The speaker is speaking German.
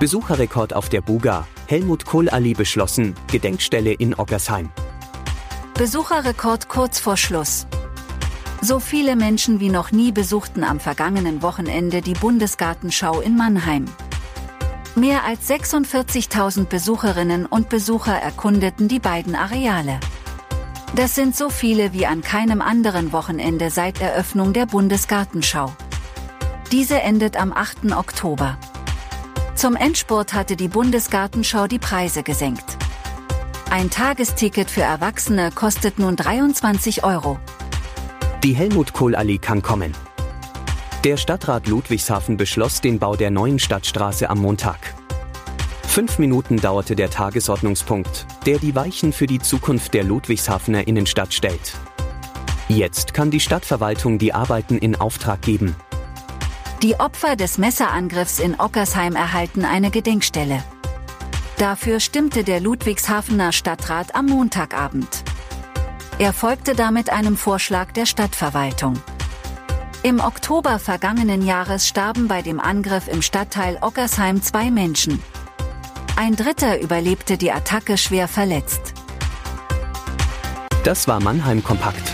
Besucherrekord auf der Buga. Helmut Kohl-Ali beschlossen, Gedenkstelle in Ockersheim. Besucherrekord kurz vor Schluss. So viele Menschen wie noch nie besuchten am vergangenen Wochenende die Bundesgartenschau in Mannheim. Mehr als 46.000 Besucherinnen und Besucher erkundeten die beiden Areale. Das sind so viele wie an keinem anderen Wochenende seit Eröffnung der Bundesgartenschau. Diese endet am 8. Oktober. Zum Endspurt hatte die Bundesgartenschau die Preise gesenkt. Ein Tagesticket für Erwachsene kostet nun 23 Euro. Die Helmut Kohl-Allee kann kommen. Der Stadtrat Ludwigshafen beschloss den Bau der neuen Stadtstraße am Montag. Fünf Minuten dauerte der Tagesordnungspunkt, der die Weichen für die Zukunft der Ludwigshafener Innenstadt stellt. Jetzt kann die Stadtverwaltung die Arbeiten in Auftrag geben. Die Opfer des Messerangriffs in Ockersheim erhalten eine Gedenkstelle. Dafür stimmte der Ludwigshafener Stadtrat am Montagabend. Er folgte damit einem Vorschlag der Stadtverwaltung. Im Oktober vergangenen Jahres starben bei dem Angriff im Stadtteil Ockersheim zwei Menschen. Ein Dritter überlebte die Attacke schwer verletzt. Das war Mannheim Kompakt.